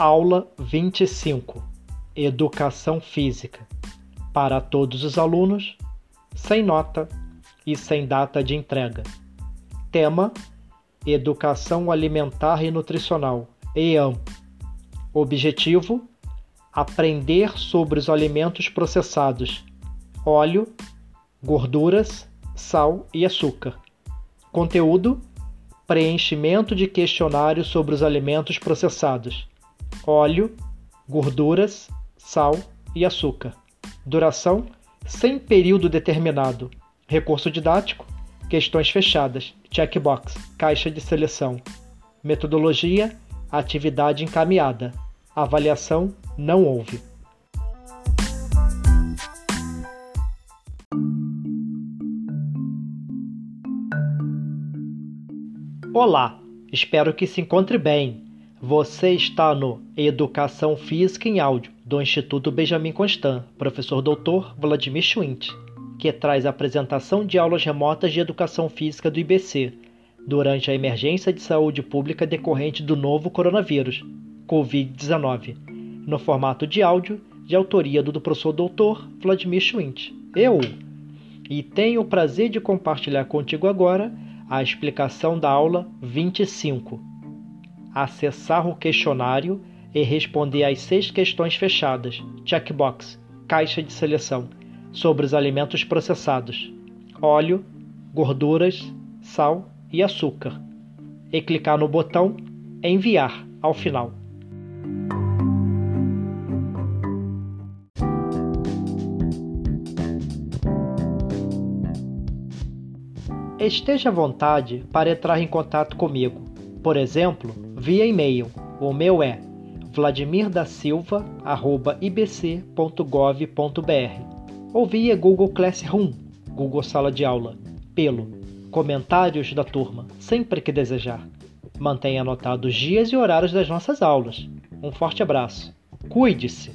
Aula 25 Educação Física para todos os alunos, sem nota e sem data de entrega. Tema: Educação Alimentar e Nutricional, EAM. Objetivo: aprender sobre os alimentos processados, óleo, gorduras, sal e açúcar. Conteúdo: preenchimento de questionário sobre os alimentos processados, óleo, gorduras, sal e açúcar. Duração: sem período determinado. Recurso didático: questões fechadas, checkbox, caixa de seleção. Metodologia: atividade encaminhada. Avaliação: não houve. Olá, espero que se encontre bem. Você está no Educação Física em Áudio do Instituto Benjamin Constant, professor doutor Vladimir Schwint, que traz a apresentação de aulas remotas de educação física do IBC durante a emergência de saúde pública decorrente do novo coronavírus, Covid-19, no formato de áudio de autoria do professor doutor Vladimir Schwint. Eu! E tenho o prazer de compartilhar contigo agora a explicação da aula 25. Acessar o questionário e responder às seis questões fechadas, checkbox, caixa de seleção, sobre os alimentos processados, óleo, gorduras, sal e açúcar, e clicar no botão Enviar ao final. Esteja à vontade para entrar em contato comigo, por exemplo, via e-mail. O meu é vladimirdasilva.ibc.gov.br ou via Google Classroom, Google Sala de Aula, pelo Comentários da Turma, sempre que desejar. Mantenha anotados os dias e horários das nossas aulas. Um forte abraço. Cuide-se!